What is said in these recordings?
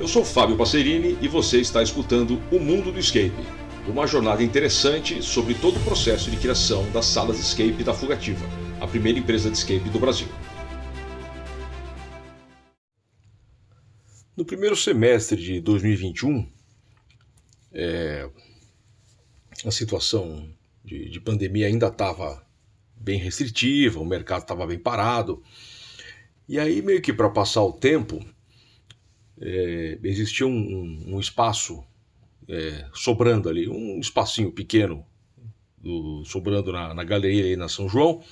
Eu sou Fábio Passerini e você está escutando O Mundo do Escape, uma jornada interessante sobre todo o processo de criação das salas de escape da Fugativa, a primeira empresa de escape do Brasil. No primeiro semestre de 2021, é, a situação de, de pandemia ainda estava bem restritiva, o mercado estava bem parado. E aí, meio que para passar o tempo, é, existia um, um, espaço é, sobrando ali, um espacinho pequeno do, sobrando na, na galeria aí na São João.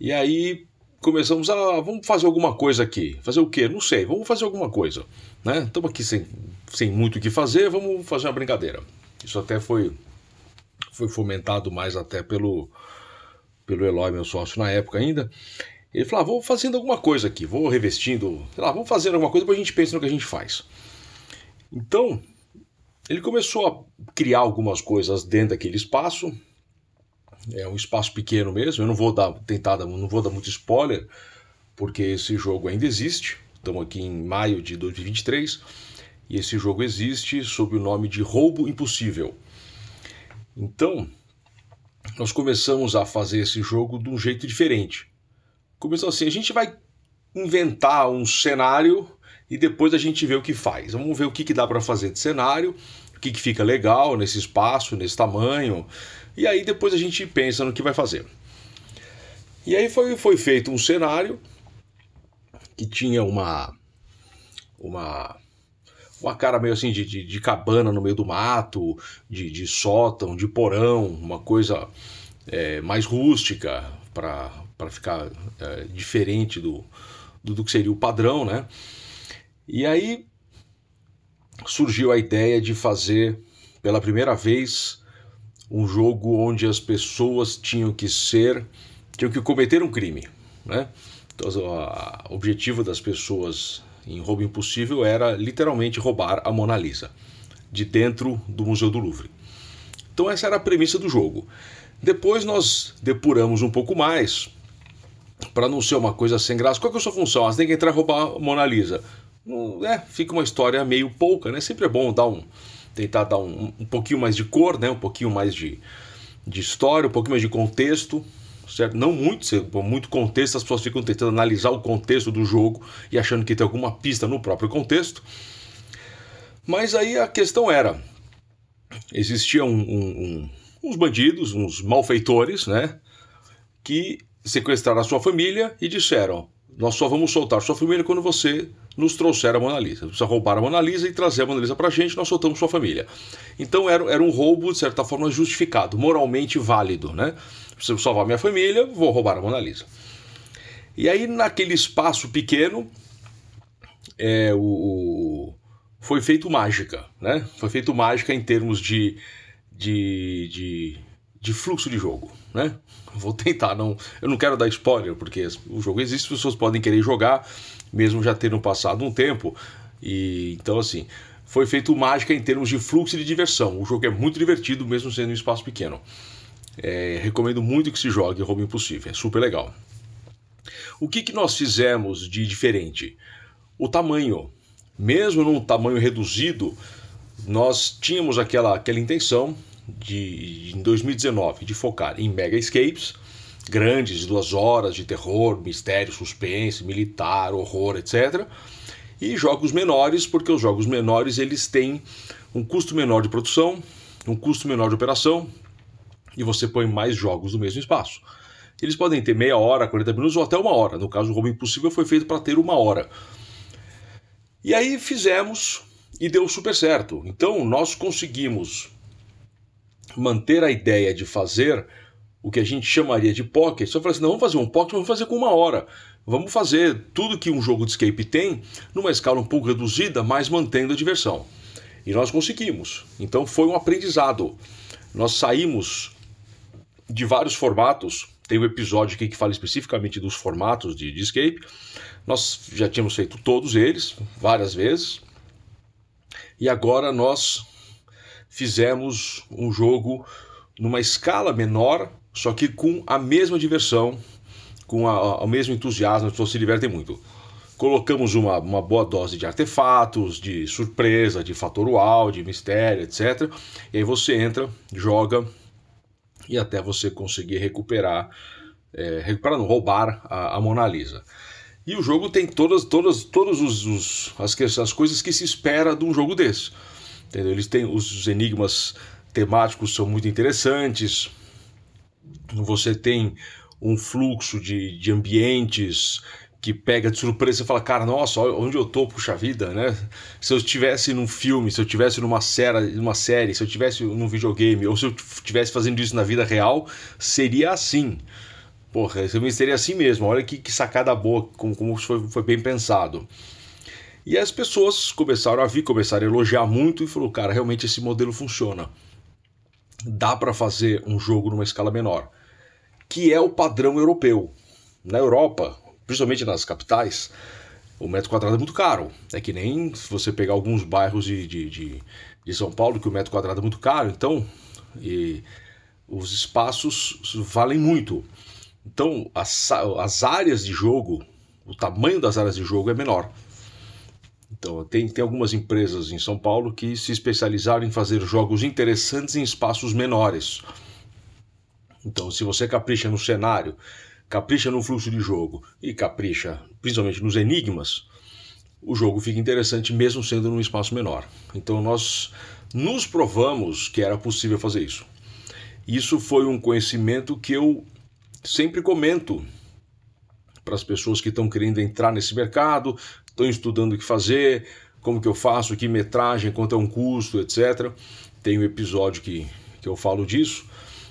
E aí começamos a vamos fazer alguma coisa aqui. Fazer o quê? Não sei, vamos fazer alguma coisa. Né? Estamos aqui sem, sem muito o que fazer, vamos fazer uma brincadeira. Isso até foi, foi fomentado mais até pelo, pelo Eloy, meu sócio na época ainda. Ele falou: ah, vou fazendo alguma coisa aqui, vou revestindo, sei lá, vamos fazendo alguma coisa, depois a gente pensa no que a gente faz. Então, ele começou a criar algumas coisas dentro daquele espaço. É um espaço pequeno mesmo. Eu não vou dar tentar, não vou dar muito spoiler, porque esse jogo ainda existe. Estamos aqui em maio de 2023 e esse jogo existe sob o nome de Roubo Impossível. Então, nós começamos a fazer esse jogo de um jeito diferente. Começou assim: a gente vai inventar um cenário e depois a gente vê o que faz. Vamos ver o que, que dá para fazer de cenário, o que, que fica legal nesse espaço, nesse tamanho, e aí depois a gente pensa no que vai fazer. E aí foi, foi feito um cenário que tinha uma uma uma cara meio assim de, de, de cabana no meio do mato, de, de sótão, de porão, uma coisa é, mais rústica para ficar é, diferente do, do, do que seria o padrão, né? E aí surgiu a ideia de fazer pela primeira vez um jogo onde as pessoas tinham que ser, tinham que cometer um crime, né? Então, o objetivo das pessoas em Roubo Impossível era literalmente roubar a Mona Lisa de dentro do Museu do Louvre. Então essa era a premissa do jogo. Depois nós depuramos um pouco mais para não ser uma coisa sem graça. Qual é a sua função? Ah, você tem que entrar e roubar a Mona Lisa. É, fica uma história meio pouca, né? Sempre é bom dar um, tentar dar um, um pouquinho mais de cor, né? Um pouquinho mais de, de história, um pouquinho mais de contexto certo? Não muito, muito contexto, as pessoas ficam tentando analisar o contexto do jogo e achando que tem alguma pista no próprio contexto. Mas aí a questão era: existiam um, um, uns bandidos, uns malfeitores, né? Que sequestraram a sua família e disseram: Nós só vamos soltar sua família quando você nos trouxer a Mona Lisa. Você roubar a Mona Lisa e trazer a Mona Lisa pra gente, nós soltamos sua família. Então era, era um roubo, de certa forma, justificado, moralmente válido, né? preciso salvar minha família, vou roubar a Mona Lisa. E aí, naquele espaço pequeno, é, o, foi feito mágica, né? Foi feito mágica em termos de, de, de, de fluxo de jogo, né? Vou tentar, não, eu não quero dar spoiler, porque o jogo existe, as pessoas podem querer jogar, mesmo já tendo passado um tempo. E então, assim, foi feito mágica em termos de fluxo de diversão. O jogo é muito divertido, mesmo sendo um espaço pequeno. É, recomendo muito que se jogue Roubo Impossível, é super legal. O que, que nós fizemos de diferente? O tamanho. Mesmo num tamanho reduzido, nós tínhamos aquela, aquela intenção de, em 2019 de focar em mega escapes grandes, duas horas de terror, mistério, suspense, militar, horror, etc. E jogos menores, porque os jogos menores eles têm um custo menor de produção, um custo menor de operação, e você põe mais jogos no mesmo espaço. Eles podem ter meia hora, 40 minutos ou até uma hora. No caso, o Roubo Impossível foi feito para ter uma hora. E aí fizemos e deu super certo. Então nós conseguimos manter a ideia de fazer o que a gente chamaria de pocket. Só falei assim: não, vamos fazer um pocket, vamos fazer com uma hora. Vamos fazer tudo que um jogo de escape tem numa escala um pouco reduzida, mas mantendo a diversão. E nós conseguimos. Então foi um aprendizado. Nós saímos de vários formatos. Tem um episódio aqui que fala especificamente dos formatos de, de escape. Nós já tínhamos feito todos eles várias vezes. E agora nós fizemos um jogo numa escala menor, só que com a mesma diversão, com a, o mesmo entusiasmo, as pessoas se divertem muito. colocamos uma, uma boa dose de artefatos, de surpresa, de fator uau, de mistério, etc. E aí você entra, joga e até você conseguir recuperar, é, recuperar não, roubar a, a, Mona Lisa. E o jogo tem todas, todas, todas os, os, as, as coisas que se espera de um jogo desse. Entendeu? Eles têm os enigmas temáticos são muito interessantes. Você tem um fluxo de, de ambientes que pega de surpresa e fala, cara, nossa, onde eu tô, puxa vida, né? Se eu estivesse num filme, se eu estivesse numa série, numa série, se eu estivesse num videogame, ou se eu estivesse fazendo isso na vida real, seria assim. Porra, seria assim mesmo. Olha que, que sacada boa, como, como foi, foi bem pensado. E as pessoas começaram a vir, começaram a elogiar muito e falou, cara, realmente esse modelo funciona. Dá para fazer um jogo numa escala menor, que é o padrão europeu. Na Europa, principalmente nas capitais, o metro quadrado é muito caro. É que nem se você pegar alguns bairros de, de, de, de São Paulo, que o metro quadrado é muito caro, então os espaços valem muito. Então as, as áreas de jogo, o tamanho das áreas de jogo é menor. Então, tem, tem algumas empresas em São Paulo que se especializaram em fazer jogos interessantes em espaços menores. Então, se você capricha no cenário, capricha no fluxo de jogo e capricha principalmente nos enigmas, o jogo fica interessante mesmo sendo num espaço menor. Então nós nos provamos que era possível fazer isso. Isso foi um conhecimento que eu sempre comento para as pessoas que estão querendo entrar nesse mercado, estão estudando o que fazer, como que eu faço, que metragem, quanto é um custo, etc. Tem um episódio que, que eu falo disso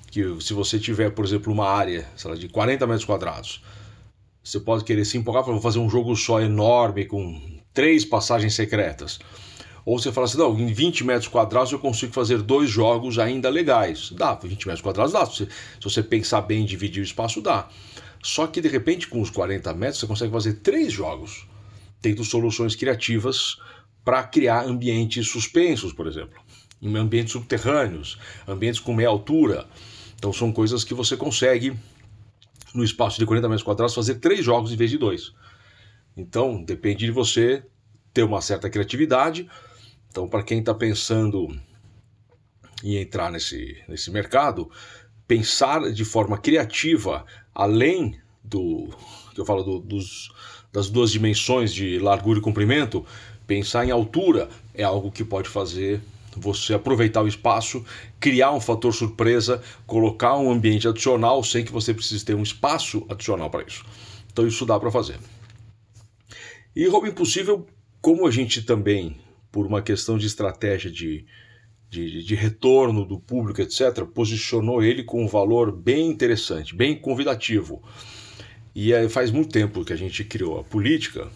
que se você tiver, por exemplo, uma área lá, de 40 metros quadrados, você pode querer se empolgar para fazer um jogo só enorme com três passagens secretas. Ou você fala assim, não, em 20 metros quadrados eu consigo fazer dois jogos ainda legais. Dá, 20 metros quadrados dá. Se, se você pensar bem em dividir o espaço, dá. Só que de repente, com os 40 metros, você consegue fazer três jogos, tendo soluções criativas para criar ambientes suspensos, por exemplo. Em ambientes subterrâneos, ambientes com meia altura, então são coisas que você consegue, no espaço de 40 metros quadrados, fazer três jogos em vez de dois. Então depende de você ter uma certa criatividade. Então, para quem está pensando em entrar nesse, nesse mercado, pensar de forma criativa, além do que eu falo do, dos, das duas dimensões de largura e comprimento, pensar em altura é algo que pode fazer você aproveitar o espaço, criar um fator surpresa, colocar um ambiente adicional sem que você precise ter um espaço adicional para isso. Então isso dá para fazer. E roubo impossível, como a gente também, por uma questão de estratégia de, de, de retorno do público, etc., posicionou ele com um valor bem interessante, bem convidativo. E faz muito tempo que a gente criou a política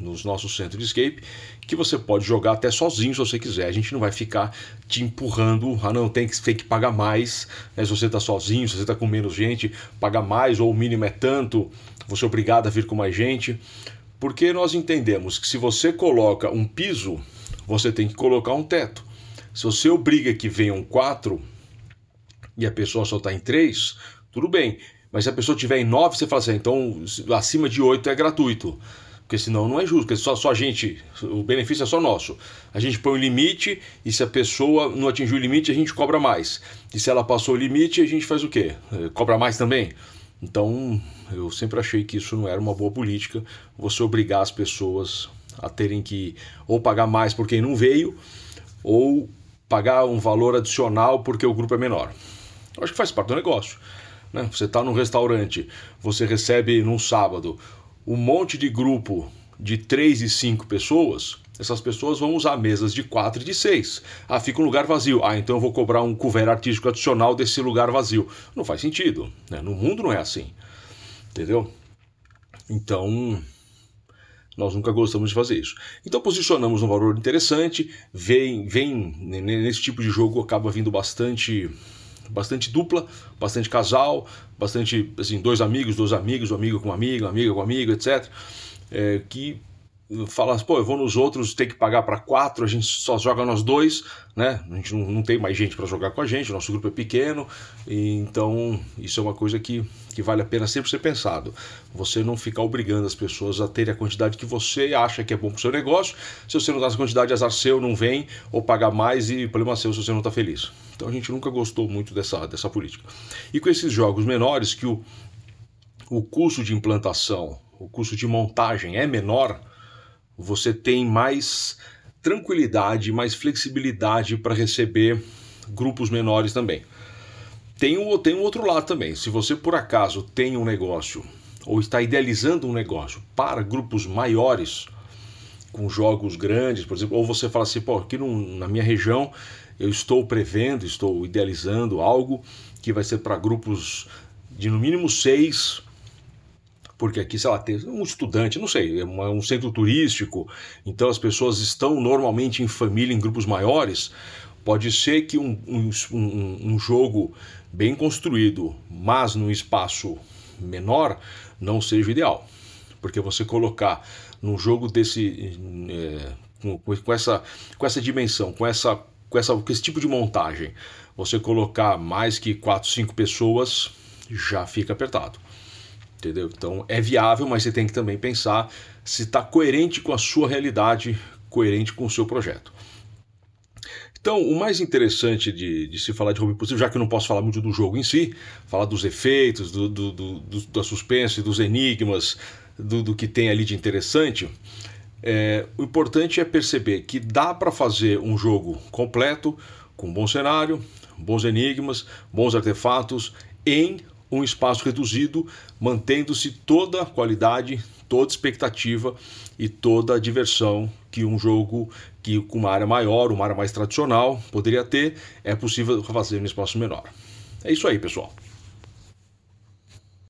nos nossos centros de escape, que você pode jogar até sozinho se você quiser. A gente não vai ficar te empurrando, ah não, tem que, tem que pagar mais, né? se você está sozinho, se você está com menos gente, paga mais, ou o mínimo é tanto, você é obrigado a vir com mais gente. Porque nós entendemos que se você coloca um piso, você tem que colocar um teto. Se você obriga que venham quatro e a pessoa só está em três, tudo bem. Mas se a pessoa tiver em nove, você fala assim, então acima de oito é gratuito. Porque senão não é justo, porque só, só a gente, o benefício é só nosso. A gente põe o limite e se a pessoa não atingiu o limite, a gente cobra mais. E se ela passou o limite, a gente faz o quê? É, cobra mais também? Então, eu sempre achei que isso não era uma boa política, você obrigar as pessoas a terem que ou pagar mais por quem não veio, ou pagar um valor adicional porque o grupo é menor. Eu acho que faz parte do negócio. Né? Você está num restaurante, você recebe num sábado um monte de grupo de 3 e 5 pessoas, essas pessoas vão usar mesas de 4 e de 6. Ah, fica um lugar vazio. Ah, então eu vou cobrar um couvert artístico adicional desse lugar vazio. Não faz sentido. Né? No mundo não é assim. Entendeu? Então, nós nunca gostamos de fazer isso. Então posicionamos um valor interessante, vem, vem nesse tipo de jogo acaba vindo bastante bastante dupla, bastante casal, bastante assim, dois amigos, dois amigos, um amigo com um amigo, amiga com amigo, etc. É, que fala, pô, eu vou nos outros, tem que pagar para quatro, a gente só joga nós dois, né? A gente não, não tem mais gente para jogar com a gente, nosso grupo é pequeno, e então isso é uma coisa que, que vale a pena sempre ser pensado. Você não ficar obrigando as pessoas a terem a quantidade que você acha que é bom para o seu negócio. Se você não dá essa quantidade, azar seu, não vem, ou pagar mais e problema seu se você não está feliz. Então a gente nunca gostou muito dessa, dessa política. E com esses jogos menores, que o, o custo de implantação, o custo de montagem é menor, você tem mais tranquilidade, mais flexibilidade para receber grupos menores também. Tem um, tem um outro lado também. Se você por acaso tem um negócio ou está idealizando um negócio para grupos maiores, com jogos grandes, por exemplo, ou você fala assim, pô, aqui na minha região eu estou prevendo, estou idealizando algo que vai ser para grupos de no mínimo seis porque aqui, sei lá, tem um estudante, não sei, é um centro turístico, então as pessoas estão normalmente em família, em grupos maiores. Pode ser que um, um, um jogo bem construído, mas num espaço menor, não seja ideal. Porque você colocar num jogo desse. É, com, com, essa, com essa dimensão, com essa, com essa com esse tipo de montagem, você colocar mais que 4, 5 pessoas já fica apertado entendeu? Então é viável, mas você tem que também pensar se está coerente com a sua realidade, coerente com o seu projeto. Então, o mais interessante de, de se falar de roubo impossível, já que eu não posso falar muito do jogo em si, falar dos efeitos, do, do, do, do da suspense, dos enigmas, do, do que tem ali de interessante, é, o importante é perceber que dá para fazer um jogo completo, com um bom cenário, bons enigmas, bons artefatos, em um espaço reduzido, mantendo-se toda a qualidade, toda a expectativa e toda a diversão que um jogo que com uma área maior, uma área mais tradicional poderia ter, é possível fazer no espaço menor. É isso aí, pessoal.